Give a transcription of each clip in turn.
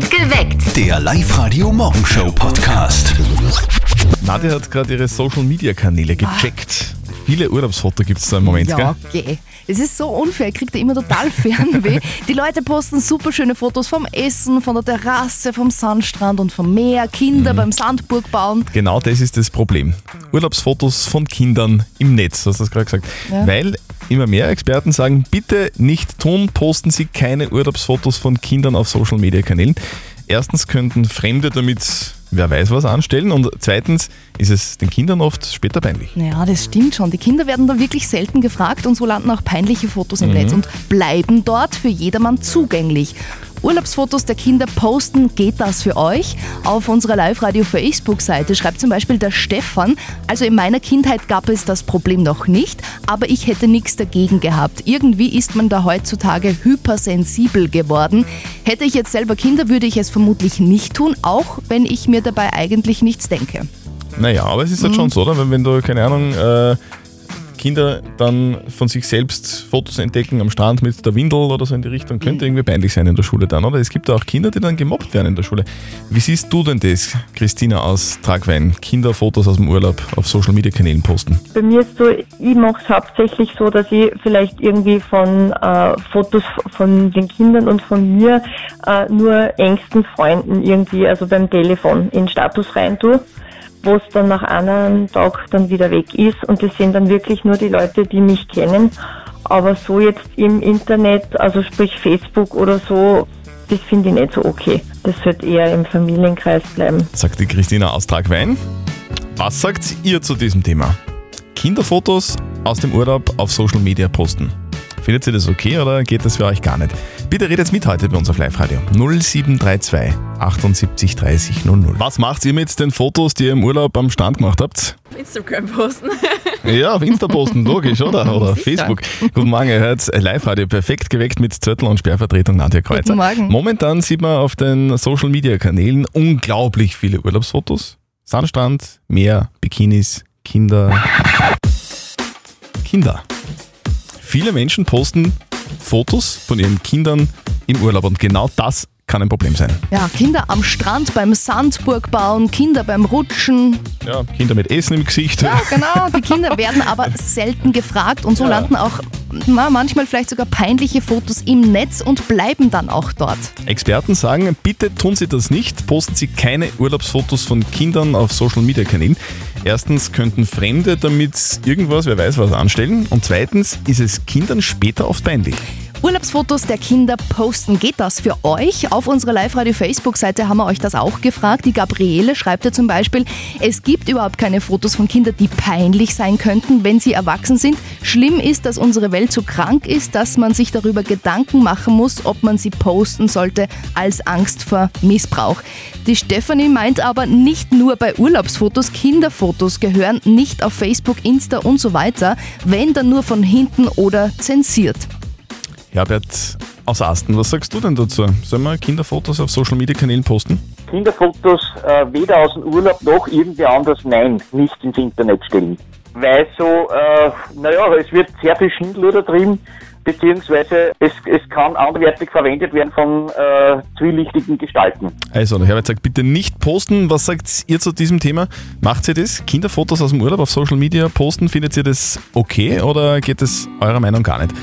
Geweckt. Der Live-Radio-Morgenshow-Podcast. Nadja hat gerade ihre Social-Media-Kanäle gecheckt. Viele Urlaubsfotos gibt es da im Moment, Ja, gell? geh. Es ist so unfair, ich krieg da immer total Fernweh. Die Leute posten super schöne Fotos vom Essen, von der Terrasse, vom Sandstrand und vom Meer, Kinder beim Sandburg bauen. Genau das ist das Problem. Urlaubsfotos von Kindern im Netz, hast du das gerade gesagt. Ja. Weil immer mehr Experten sagen, bitte nicht tun, posten Sie keine Urlaubsfotos von Kindern auf Social-Media-Kanälen. Erstens könnten Fremde damit wer weiß was anstellen und zweitens ist es den Kindern oft später peinlich. Ja, das stimmt schon. Die Kinder werden da wirklich selten gefragt und so landen auch peinliche Fotos im Mhm. Netz und bleiben dort für jedermann zugänglich. Urlaubsfotos der Kinder posten, geht das für euch? Auf unserer Live-Radio-Facebook-Seite schreibt zum Beispiel der Stefan, also in meiner Kindheit gab es das Problem noch nicht, aber ich hätte nichts dagegen gehabt. Irgendwie ist man da heutzutage hypersensibel geworden. Hätte ich jetzt selber Kinder, würde ich es vermutlich nicht tun, auch wenn ich mir dabei eigentlich nichts denke. Naja, aber es ist Mhm. halt schon so, oder? Wenn, wenn du, keine Ahnung, äh, Kinder dann von sich selbst Fotos entdecken am Strand mit der Windel oder so in die Richtung, könnte irgendwie peinlich sein in der Schule dann, oder? Es gibt auch Kinder, die dann gemobbt werden in der Schule. Wie siehst du denn das, Christina aus Tragwein? Kinderfotos aus dem Urlaub auf Social Media Kanälen posten? Bei mir ist so, ich mache es hauptsächlich so, dass ich vielleicht irgendwie von äh, Fotos von den Kindern und von mir äh, nur engsten Freunden irgendwie, also beim Telefon, in Status rein tue, wo es dann nach einem Tag dann wieder weg ist und das sind dann wirklich nur die Leute, die mich kennen. Aber so jetzt im Internet, also sprich Facebook oder so, das finde ich nicht so okay. Das sollte eher im Familienkreis bleiben. Sagt die Christina aus Tragwein. Was sagt ihr zu diesem Thema? Kinderfotos aus dem Urlaub auf Social Media posten. Findet ihr das okay oder geht das für euch gar nicht? Bitte redet mit heute bei uns auf Live-Radio. 0732 78 30 00. Was macht ihr mit den Fotos, die ihr im Urlaub am Strand gemacht habt? Instagram posten. Ja, auf Insta posten, logisch, oder? Oder Sicher. Facebook. Guten Morgen, ihr hört Live-Radio perfekt geweckt mit Zettel und Sperrvertretung Nadja Kreuzer. Guten Morgen. Momentan sieht man auf den Social-Media-Kanälen unglaublich viele Urlaubsfotos. Sandstrand, Meer, Bikinis, Kinder. Kinder. Viele Menschen posten Fotos von ihren Kindern im Urlaub und genau das kann ein Problem sein. Ja, Kinder am Strand beim Sandburg bauen, Kinder beim Rutschen. Ja, Kinder mit Essen im Gesicht. Ja, genau. Die Kinder werden aber selten gefragt und so Ja. landen auch manchmal vielleicht sogar peinliche Fotos im Netz und bleiben dann auch dort. Experten sagen, bitte tun Sie das nicht, posten Sie keine Urlaubsfotos von Kindern auf Social Media Kanälen. Erstens könnten Fremde damit irgendwas, wer weiß was, anstellen und zweitens ist es Kindern später oft peinlich. Urlaubsfotos der Kinder posten. Geht das für euch? Auf unserer Live-Radio-Facebook-Seite haben wir euch das auch gefragt. Die Gabriele schreibt ja zum Beispiel, es gibt überhaupt keine Fotos von Kindern, die peinlich sein könnten, wenn sie erwachsen sind. Schlimm ist, dass unsere Welt so krank ist, dass man sich darüber Gedanken machen muss, ob man sie posten sollte, als Angst vor Missbrauch. Die Stefanie meint aber, nicht nur bei Urlaubsfotos, Kinderfotos gehören nicht auf Facebook, Insta und so weiter, wenn dann nur von hinten oder zensiert. Herbert aus Asten, was sagst du denn dazu? Sollen wir Kinderfotos auf Social Media Kanälen posten? Kinderfotos äh, weder aus dem Urlaub noch irgendwie anders, nein, nicht ins Internet stellen. Weil so, äh, naja, es wird sehr viel Schindluder drin, beziehungsweise es, es kann anderweitig verwendet werden von äh, zwielichtigen Gestalten. Also, der Herbert sagt, bitte nicht posten. Was sagt ihr zu diesem Thema? Macht ihr das? Kinderfotos aus dem Urlaub auf Social Media posten? Findet ihr das okay oder geht es eurer Meinung gar nicht?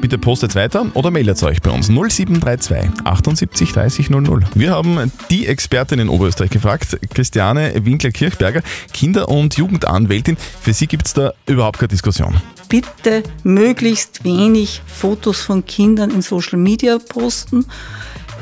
Bitte postet weiter oder meldet euch bei uns 0732 78 30 00. Wir haben die Expertin in Oberösterreich gefragt, Christiane Winkler-Kirchberger, Kinder- und Jugendanwältin. Für sie gibt es da überhaupt keine Diskussion. bitte möglichst wenig Fotos von Kindern in Social Media posten.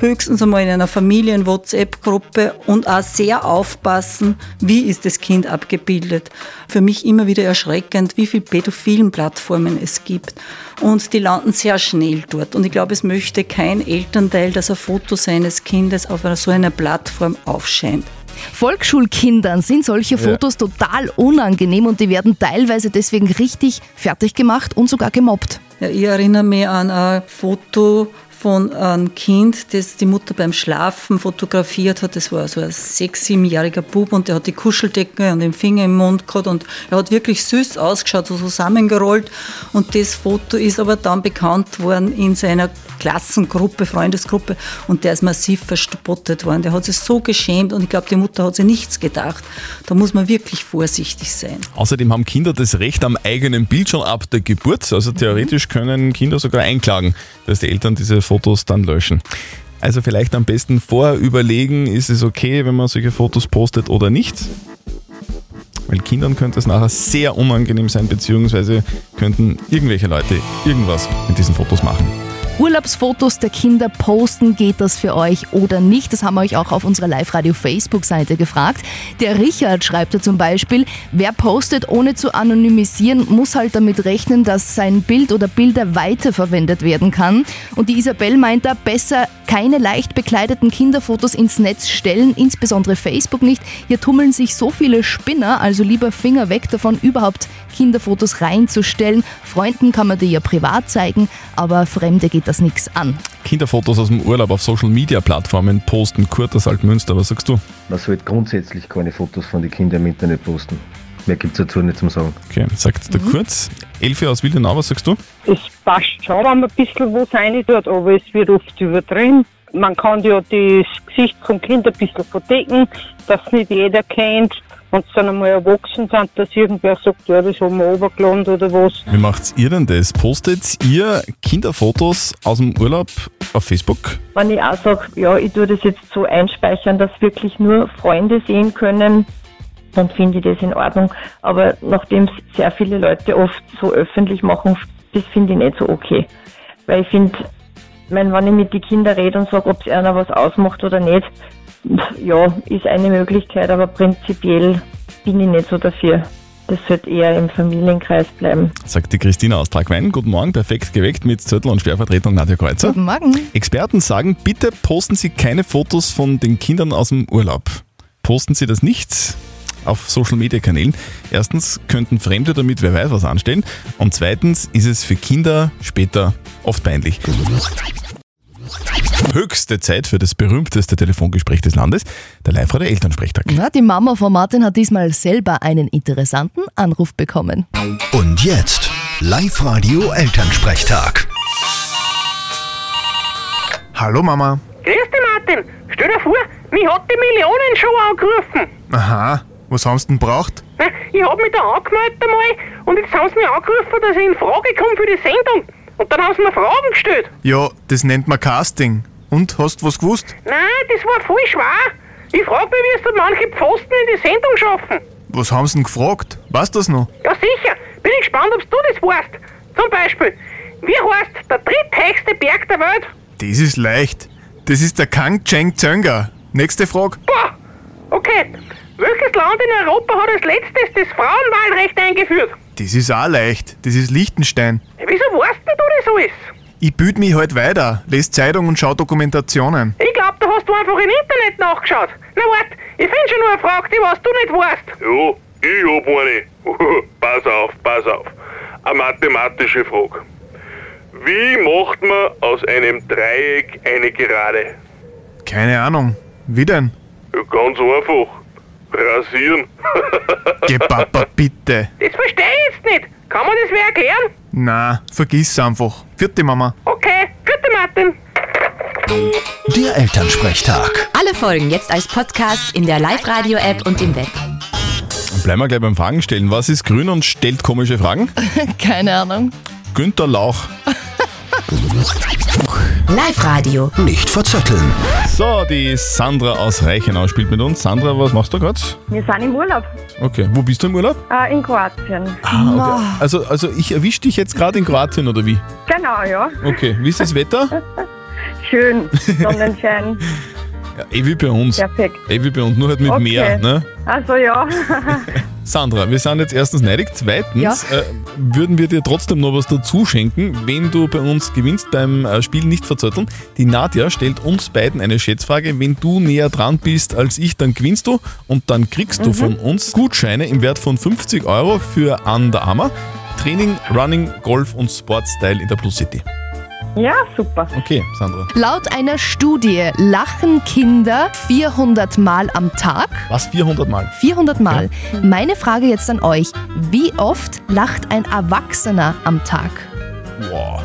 Höchstens einmal in einer Familien-WhatsApp-Gruppe und auch sehr aufpassen, wie ist das Kind abgebildet. Für mich immer wieder erschreckend, wie viele pädophilen Plattformen es gibt. Und die landen sehr schnell dort. Und ich glaube, es möchte kein Elternteil, dass ein Foto seines Kindes auf einer, so einer Plattform aufscheint. Volksschulkindern sind solche Fotos total unangenehm und die werden teilweise deswegen richtig fertig gemacht und sogar gemobbt. Ja, ich erinnere mich an ein Foto von einem Kind, das die Mutter beim Schlafen fotografiert hat. Das war so ein sechs-, siebenjähriger Bub und der hat die Kuscheldecke und den Finger im Mund gehabt und er hat wirklich süß ausgeschaut, so zusammengerollt. Und das Foto ist aber dann bekannt worden in seiner Klassengruppe, Freundesgruppe und der ist massiv verspottet worden. Der hat sich so geschämt und ich glaube, die Mutter hat sich nichts gedacht. Da muss man wirklich vorsichtig sein. Außerdem haben Kinder das Recht am eigenen Bild schon ab der Geburt. Also theoretisch können Kinder sogar einklagen, dass die Eltern diese Fotos dann löschen. Also vielleicht am besten vorher überlegen, ist es okay, wenn man solche Fotos postet oder nicht. Weil Kindern könnte es nachher sehr unangenehm sein, beziehungsweise könnten irgendwelche Leute irgendwas mit diesen Fotos machen. Urlaubsfotos der Kinder posten, geht das für euch oder nicht? Das haben wir euch auch auf unserer Live-Radio-Facebook-Seite gefragt. Der Richard schreibt da zum Beispiel, wer postet ohne zu anonymisieren, muss halt damit rechnen, dass sein Bild oder Bilder weiterverwendet werden kann. Und die Isabel meint da, besser keine leicht bekleideten Kinderfotos ins Netz stellen, insbesondere Facebook nicht. Hier tummeln sich so viele Spinner, also lieber Finger weg davon, überhaupt Kinderfotos reinzustellen. Freunden kann man die ja privat zeigen, aber Fremde geht das nichts an. Kinderfotos aus dem Urlaub auf Social Media Plattformen posten. Kurt aus Altmünster, was sagst du? Man sollte grundsätzlich keine Fotos von den Kindern im Internet posten. Mehr gibt es dazu nicht zum Sagen. Okay, sagt der Kurt. Elfi aus Wildenau, was sagst du? Es passt schon, wenn man ein bisschen was rein tut, aber es wird oft übertrieben. Man kann ja das Gesicht vom Kind ein bisschen verdecken, dass nicht jeder kennt. Wenn sie dann einmal erwachsen sind, dass irgendwer sagt, ja, das haben wir runtergeladen oder was. Wie macht ihr denn das? Postet ihr Kinderfotos aus dem Urlaub auf Facebook? Wenn ich auch sage, ja, ich tue das jetzt so einspeichern, dass wirklich nur Freunde sehen können, dann finde ich das in Ordnung. Aber nachdem es sehr viele Leute oft so öffentlich machen, das finde ich nicht so okay. Weil ich finde, mein, wenn ich mit den Kindern rede und sage, ob es einer was ausmacht oder nicht, ja, ist eine Möglichkeit, aber prinzipiell bin ich nicht so dafür. Das sollte eher im Familienkreis bleiben. Sagt die Christina aus Tragwein. Guten Morgen, perfekt geweckt mit Zettel und Sperrvertretung Nadja Kreuzer. Guten Morgen. Experten sagen, bitte posten Sie keine Fotos von den Kindern aus dem Urlaub. Posten Sie das nicht auf Social Media Kanälen. Erstens könnten Fremde damit wer weiß was anstellen und zweitens ist es für Kinder später oft peinlich. Höchste Zeit für das berühmteste Telefongespräch des Landes, der Live-Radio Elternsprechtag. Na, die Mama von Martin hat diesmal selber einen interessanten Anruf bekommen. Und jetzt Live-Radio Elternsprechtag. Hallo Mama. Grüß dich, Martin. Stell dir vor, mich hat die Millionenshow angerufen. Aha, was haben sie denn braucht? Ich hab mich da angemeldet einmal und jetzt haben sie mich angerufen, dass ich in Frage komme für die Sendung. Und dann haben sie mir Fragen gestellt. Ja, das nennt man Casting. Und, hast was gewusst? Nein, das war voll schwer. Ich frag mich, wie es da manche Pfosten in die Sendung schaffen. Was haben sie denn gefragt? Weißt du das noch? Ja, sicher. Bin ich gespannt, ob du das weißt. Zum Beispiel, wie heißt der dritthöchste Berg der Welt? Das ist leicht. Das ist der Kang Cheng Tsönga. Nächste Frage. Boah, okay. Welches Land in Europa hat als letztes das Frauenwahlrecht eingeführt? Das ist auch leicht. Das ist Liechtenstein. Ja, Wieso weißt denn du das alles? Ich bild mich halt weiter, lese Zeitung und schau Dokumentationen. Ich glaub, da hast du einfach im Internet nachgeschaut. Na wart, ich find schon noch eine Frage, die was du nicht weißt. Ja, ich hab eine. pass auf, pass auf. Eine mathematische Frage. Wie macht man aus einem Dreieck eine Gerade? Keine Ahnung. Wie denn? Ja, ganz einfach. Rasieren. Geh Papa, bitte. Das verstehe ich jetzt nicht. Kann man das wer erklären? Na, vergiss einfach. Vierte Mama. Okay, bitte Martin. Der Elternsprechtag. Alle Folgen jetzt als Podcast in der Live-Radio-App und im Web. Bleiben wir gleich beim Fragen stellen. Was ist grün und stellt komische Fragen? Keine Ahnung. Günter Lauch. Live-Radio. Nicht verzetteln. So, die Sandra aus Reichenau spielt mit uns. Sandra, was machst du gerade? Wir sind im Urlaub Okay, wo bist du im Urlaub? äh, in Kroatien. Ah, okay. Also, also ich erwische dich jetzt gerade in Kroatien oder wie? Genau, ja. Okay, wie ist das Wetter? Schön. Sonnenschein. Ja, eh wie bei uns. Perfekt. Eh wie bei uns, nur halt mit Okay. Meer. Ne? Also ja. Sandra, wir sind jetzt erstens neidig. Zweitens äh, würden wir dir trotzdem noch was dazu schenken, wenn du bei uns gewinnst beim äh, Spiel nicht verzötteln. Die Nadja stellt uns beiden eine Schätzfrage. Wenn du näher dran bist als ich, dann gewinnst du und dann kriegst du von uns Gutscheine im Wert von 50 Euro für Under Armour. Training, Running, Golf und Sportstyle in der Plus City. Ja, super. Okay, Sandra. Laut einer Studie lachen Kinder 400 Mal am Tag. Was, 400 Mal? 400 Mal. Meine Frage jetzt an euch. Wie oft lacht ein Erwachsener am Tag? Wow.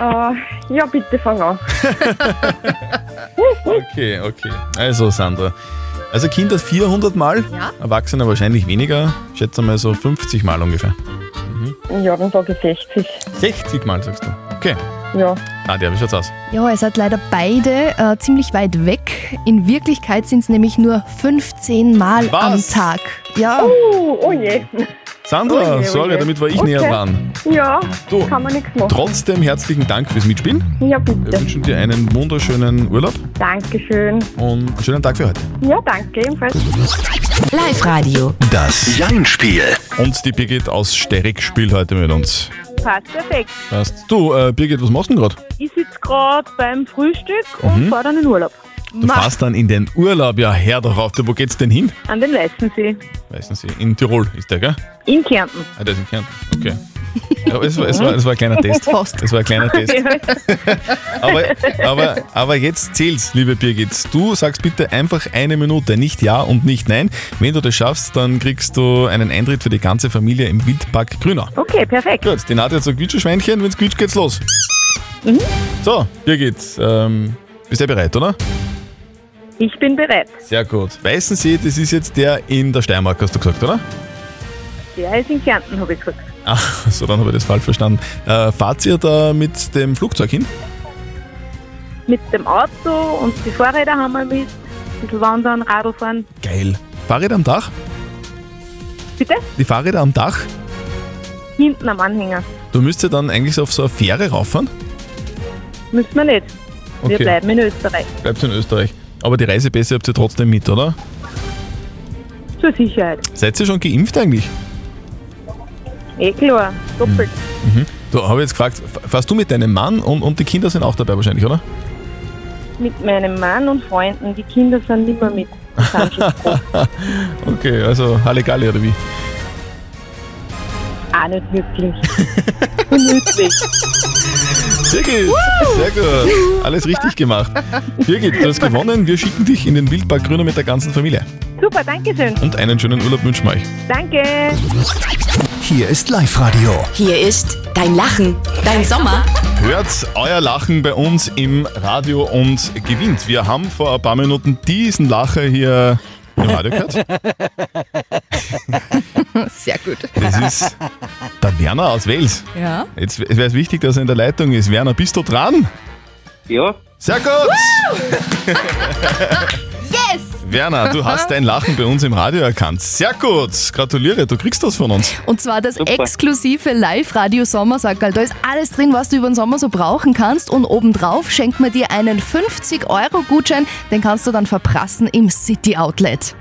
Äh, ja, bitte fang an. Okay, okay. Also, Sandra. Also Kinder 400 Mal, Ja. Erwachsene wahrscheinlich weniger. Ich schätze mal so 50 Mal ungefähr. Ja, dann sage ich 60. 60 Mal, sagst du. Okay. Ja. Nadja, wie schaut's aus? Ja, ihr seid leider beide äh, ziemlich weit weg. In Wirklichkeit sind es nämlich nur 15 Mal Was? am Tag. Ja. Oh, oh je. Sandra, Oh je, oh sorry, je. damit war ich Okay. näher dran. Ja, Du, kann man nichts machen. Trotzdem herzlichen Dank fürs Mitspielen. Ja, Wir bitte. wünschen dir einen wunderschönen Urlaub Dankeschön. und einen schönen Tag für heute. Ja, danke ebenfalls. Live-Radio. Das Jein-Spiel. Und die Birgit aus Sterek spielt heute mit uns. Passt perfekt. Passt. Du, äh, Birgit, was machst du denn gerade? Ich sitze gerade beim Frühstück Mhm. und fahre dann in Urlaub. Du fährst dann in den Urlaub. Ja, her darauf. Wo geht's denn hin? An den Weißensee. Weißen Sie, in Tirol ist der, gell? In Kärnten. Ah, der ist in Kärnten. Okay. Ja, es, war, es, war, es war ein kleiner Test. Fast. Es war ein kleiner Test. Aber, aber, aber jetzt zählt's, liebe Birgit. Du sagst bitte einfach eine Minute, nicht Ja und nicht Nein. Wenn du das schaffst, dann kriegst du einen Eintritt für die ganze Familie im Wildpark Grüner. Okay, perfekt. Gut, die Nadja hat so Quietscheschweinchen, wenn's quietscht, geht's los. Mhm. So, Birgit, ähm, bist du bereit, oder? Ich bin bereit. Sehr gut. Weißensee, das ist jetzt der in der Steiermark, hast du gesagt, oder? Der ist in Kärnten, habe ich gesagt. Ach, so, dann habe ich das falsch verstanden. Äh, fahrt ihr da mit dem Flugzeug hin? Mit dem Auto und die Fahrräder haben wir mit. Ein bisschen wandern, Radl fahren. Geil. Fahrräder am Dach? Bitte? Die Fahrräder am Dach? Hinten am Anhänger. Du müsstest dann eigentlich auf so eine Fähre rauffahren? Müssen wir nicht. Wir Okay. bleiben in Österreich. Bleibst in Österreich. Aber die Reisepässe habt ihr trotzdem mit, oder? Zur Sicherheit. Seid ihr schon geimpft eigentlich? Eh klar. Doppelt. Mhm. Du, habe jetzt gefragt, fährst du mit deinem Mann und, und die Kinder sind auch dabei wahrscheinlich, oder? Mit meinem Mann und Freunden. Die Kinder sind nicht mehr mit. Okay, also Halligalli oder wie? Auch nicht wirklich. Gemütlich. Gut, sehr gut. Alles richtig gemacht. Birgit, du hast gewonnen. Wir schicken dich in den Wildpark Grüner mit der ganzen Familie. Super, danke schön. Und einen schönen Urlaub wünschen wir euch. Danke. Hier ist Live-Radio. Hier ist dein Lachen, dein Sommer. Hört euer Lachen bei uns im Radio und gewinnt. Wir haben vor ein paar Minuten diesen Lacher hier im Radio gehört. Sehr gut. Das ist der Werner aus Wels. Ja. Jetzt wäre es wichtig, dass er in der Leitung ist. Werner, bist du dran? Ja. Sehr gut! Yes! Werner, du hast dein Lachen bei uns im Radio erkannt. Sehr gut! Gratuliere, du kriegst das von uns. Und zwar das Super. exklusive Live-Radio Sommersackerl. Da ist alles drin, was du über den Sommer so brauchen kannst. Und obendrauf schenkt man dir einen 50-Euro-Gutschein. Den kannst du dann verprassen im City Outlet.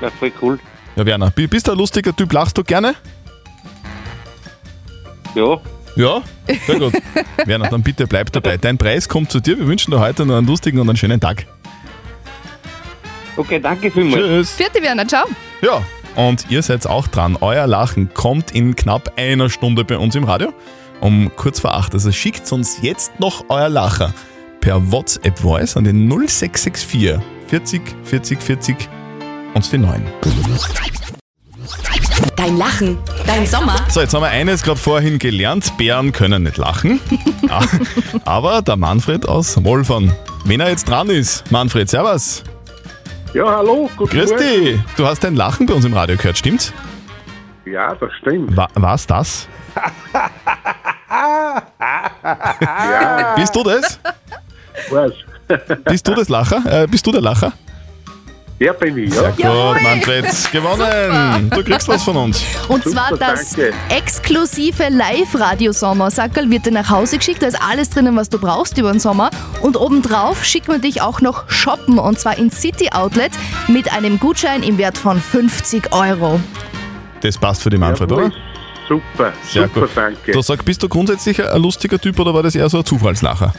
Ja, voll cool. Ja, Werner, bi- bist du ein lustiger Typ? Lachst du gerne? Ja. Ja? Sehr gut. Werner, dann bitte bleib dabei. Dein Preis kommt zu dir. Wir wünschen dir heute noch einen lustigen und einen schönen Tag. Okay, danke vielmals. Tschüss. Vierte Werner, ciao. Ja, und ihr seid auch dran. Euer Lachen kommt in knapp einer Stunde bei uns im Radio. Um kurz vor acht. Also schickt uns jetzt noch euer Lacher per WhatsApp Voice an den 0664 40 40 40 und die 9. Dein Lachen, dein Sommer. So, jetzt haben wir eines gerade vorhin gelernt. Bären können nicht lachen. Ah, Aber der Manfred aus Wolfern. Wenn er jetzt dran ist, Manfred, servus. Ja, hallo, guten Grüß Morgen. dich. Du hast dein Lachen bei uns im Radio gehört, stimmt's? Ja, das stimmt. Wa war's das? Ja, Bist du das? was? Bist du das Lacher? Äh, bist du der Lacher? Ja, bin ich, Sehr ja. gut, Manfred. Gewonnen. Du kriegst was von uns. Und Super, zwar das danke. exklusive Live-Radio-Sommersackerl wird dir nach Hause geschickt. Da ist alles drinnen, was du brauchst über den Sommer. Und obendrauf schicken wir dich auch noch shoppen. Und zwar in City Outlet mit einem Gutschein im Wert von 50 Euro. Das passt für die Manfred, Jawohl. oder? Super, Sehr super, gut. danke. Du sag, bist du grundsätzlich ein lustiger Typ oder war das eher so ein Zufallslacher?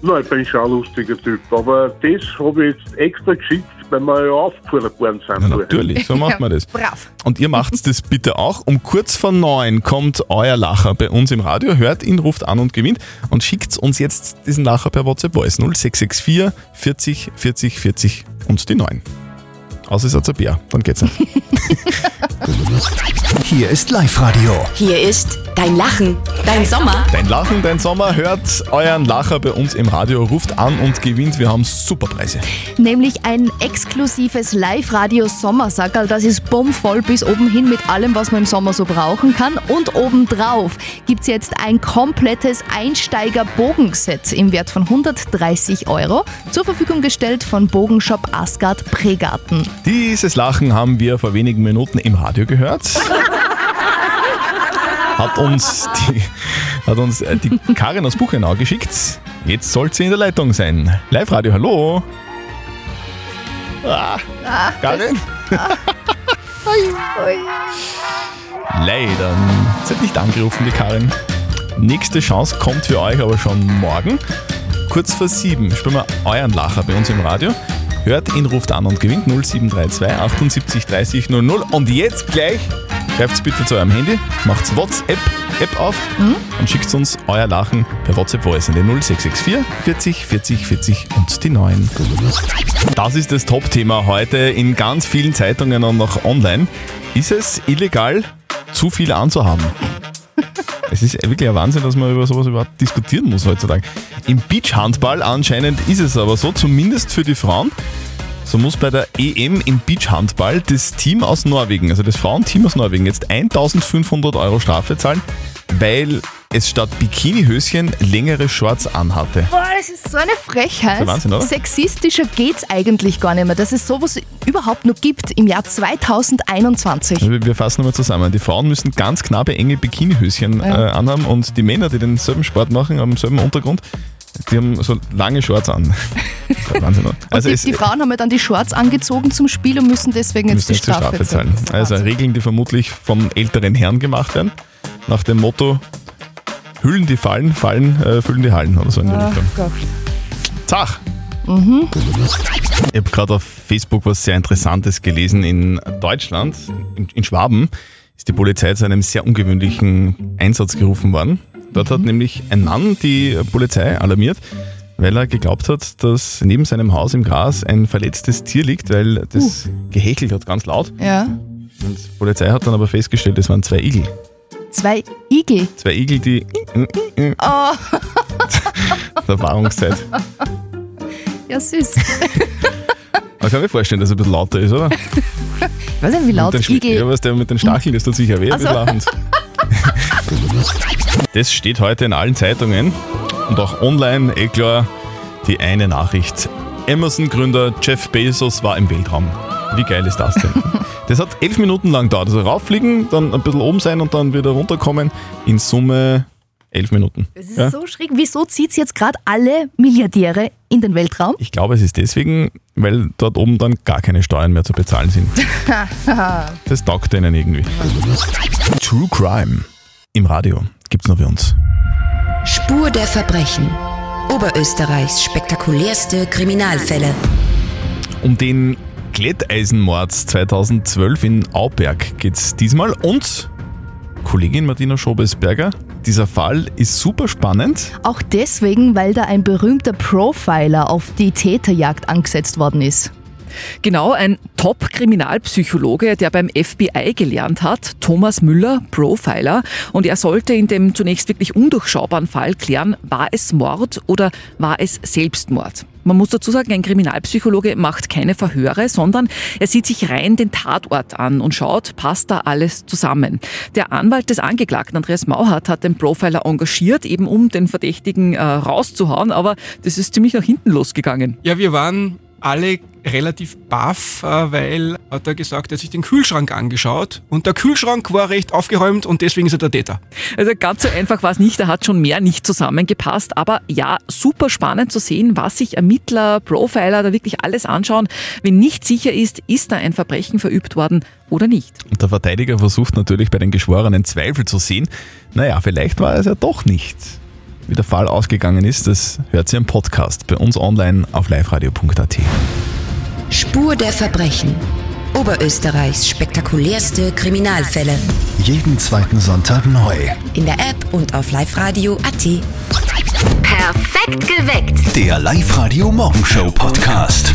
Nein, ich bin schon ein lustiger Typ, aber das habe ich jetzt extra geschickt, weil wir ja aufgefordert worden sind. Ja, natürlich, so macht man das. Brav. Und ihr macht das bitte auch. Um kurz vor neun kommt euer Lacher bei uns im Radio. Hört ihn, ruft an und gewinnt. Und schickt uns jetzt diesen Lacher per WhatsApp Voice 0664 40 40 40 und die 9. Außer es hat ein Bär, dann geht's nicht. Hier ist Live-Radio. Hier ist dein Lachen, dein Sommer. Dein Lachen, dein Sommer, hört euren Lacher bei uns im Radio, ruft an und gewinnt. Wir haben super Preise. Nämlich ein exklusives Live-Radio-Sommersackerl. Das ist bummvoll bis oben hin mit allem, was man im Sommer so brauchen kann. Und obendrauf gibt es jetzt ein komplettes Einsteiger-Bogenset im Wert von 130 Euro. Zur Verfügung gestellt von Bogenshop Asgard Pregarten. Dieses Lachen haben wir vor wenigen Minuten im Radio gehört. Hat uns die, hat uns äh, die Karin aus Buchenau geschickt. Jetzt soll sie in der Leitung sein. Live-Radio, hallo. Ah, Karin? Leider. Sie hat nicht angerufen, die Karin. Nächste Chance kommt für euch aber schon morgen. Kurz vor sieben spielen wir euren Lacher bei uns im Radio. Hört ihn, ruft an und gewinnt 0732 78 30 00. Und jetzt gleich greift bitte zu eurem Handy, macht WhatsApp App auf und schickt uns euer Lachen per WhatsApp Voice an die 0664 40 40 40 und die 9. Das ist das Top-Thema heute in ganz vielen Zeitungen und auch online. Ist es illegal, zu viel anzuhaben? Es ist wirklich ein Wahnsinn, dass man über sowas überhaupt diskutieren muss heutzutage. Im Beachhandball anscheinend ist es aber so, zumindest für die Frauen. So muss bei der EM im Beachhandball das Team aus Norwegen, also das Frauenteam aus Norwegen, jetzt 1500 Euro Strafe zahlen, weil es statt Bikinihöschen längere Shorts anhatte. Boah, das ist so eine Frechheit. Wahnsinn, oder? Sexistischer geht's eigentlich gar nicht mehr, dass es sowas überhaupt noch gibt im Jahr 2021. Wir wir fassen nochmal zusammen. Die Frauen müssen ganz knappe, enge Bikinihöschen Ja. äh, anhaben und die Männer, die denselben Sport machen, am selben Untergrund, die haben so lange Shorts an. Wahnsinn? Also die, es die Frauen haben ja dann die Shorts angezogen zum Spiel und müssen deswegen jetzt müssen die Strafe, Strafe zahlen. Also Regeln, die vermutlich von älteren Herren gemacht werden, nach dem Motto Hüllen die Fallen, Fallen äh, füllen die Hallen oder so in Richtung. Gott. Zach! Mhm. Ich habe gerade auf Facebook was sehr Interessantes gelesen. In Deutschland, in, in Schwaben, ist die Polizei zu einem sehr ungewöhnlichen Einsatz gerufen worden. Dort hat nämlich ein Mann die Polizei alarmiert, weil er geglaubt hat, dass neben seinem Haus im Gras ein verletztes Tier liegt, weil das gehechelt hat ganz laut. Ja. Und die Polizei hat dann aber festgestellt, es waren zwei Igel. Zwei Igel. Zwei Igel, die Oh, der Paarungszeit. ja süß. Man kann mir vorstellen, dass er ein bisschen lauter ist, oder? Ich weiß nicht, wie laut Igel. Ja, was der mit den Stacheln, das tut sicher weh, Ach so. ein bisschen Das steht heute in allen Zeitungen und auch online, eh klar, die eine Nachricht. Amazon-Gründer Jeff Bezos war im Weltraum. Wie geil ist das denn? Das hat elf Minuten lang gedauert. Also rauffliegen, dann ein bisschen oben sein und dann wieder runterkommen. In Summe elf Minuten. Das ist Ja? so schräg. Wieso zieht jetzt gerade alle Milliardäre in den Weltraum? Ich glaube, es ist deswegen, weil dort oben dann gar keine Steuern mehr zu bezahlen sind. Das taugt denen irgendwie. True Crime im Radio gibt's noch bei uns. Spur der Verbrechen. Oberösterreichs spektakulärste Kriminalfälle. Um den Glätteisenmord 2012 in Auberg geht's diesmal und Kollegin Martina Schobesberger, dieser Fall ist super spannend. Auch deswegen, weil da ein berühmter Profiler auf die Täterjagd angesetzt worden ist. Genau, ein Top-Kriminalpsychologe, der beim FBI gelernt hat, Thomas Müller, Profiler. Und er sollte in dem zunächst wirklich undurchschaubaren Fall klären, war es Mord oder war es Selbstmord. Man muss dazu sagen, ein Kriminalpsychologe macht keine Verhöre, sondern er sieht sich rein den Tatort an und schaut, passt da alles zusammen. Der Anwalt des Angeklagten, Andreas Mauhardt, hat den Profiler engagiert, eben um den Verdächtigen äh, rauszuhauen, aber das ist ziemlich nach hinten losgegangen. Ja, wir waren alle relativ baff, äh, weil hat er gesagt, er hat sich den Kühlschrank angeschaut und der Kühlschrank war recht aufgeräumt und deswegen ist er der Täter. Also ganz so einfach war es nicht, da hat schon mehr nicht zusammengepasst. Aber ja, super spannend zu sehen, was sich Ermittler, Profiler da wirklich alles anschauen, wenn nicht sicher ist, ist da ein Verbrechen verübt worden oder nicht. Und der Verteidiger versucht natürlich bei den Geschworenen Zweifel zu sehen. Naja, vielleicht war es ja doch nicht. Wie der Fall ausgegangen ist, das hört sie im Podcast bei uns online auf liveradio.at. Spur der Verbrechen. Oberösterreichs spektakulärste Kriminalfälle. Jeden zweiten Sonntag neu. In der App und auf liveradio.at. Perfekt geweckt. Der Live-Radio Morgenshow Podcast.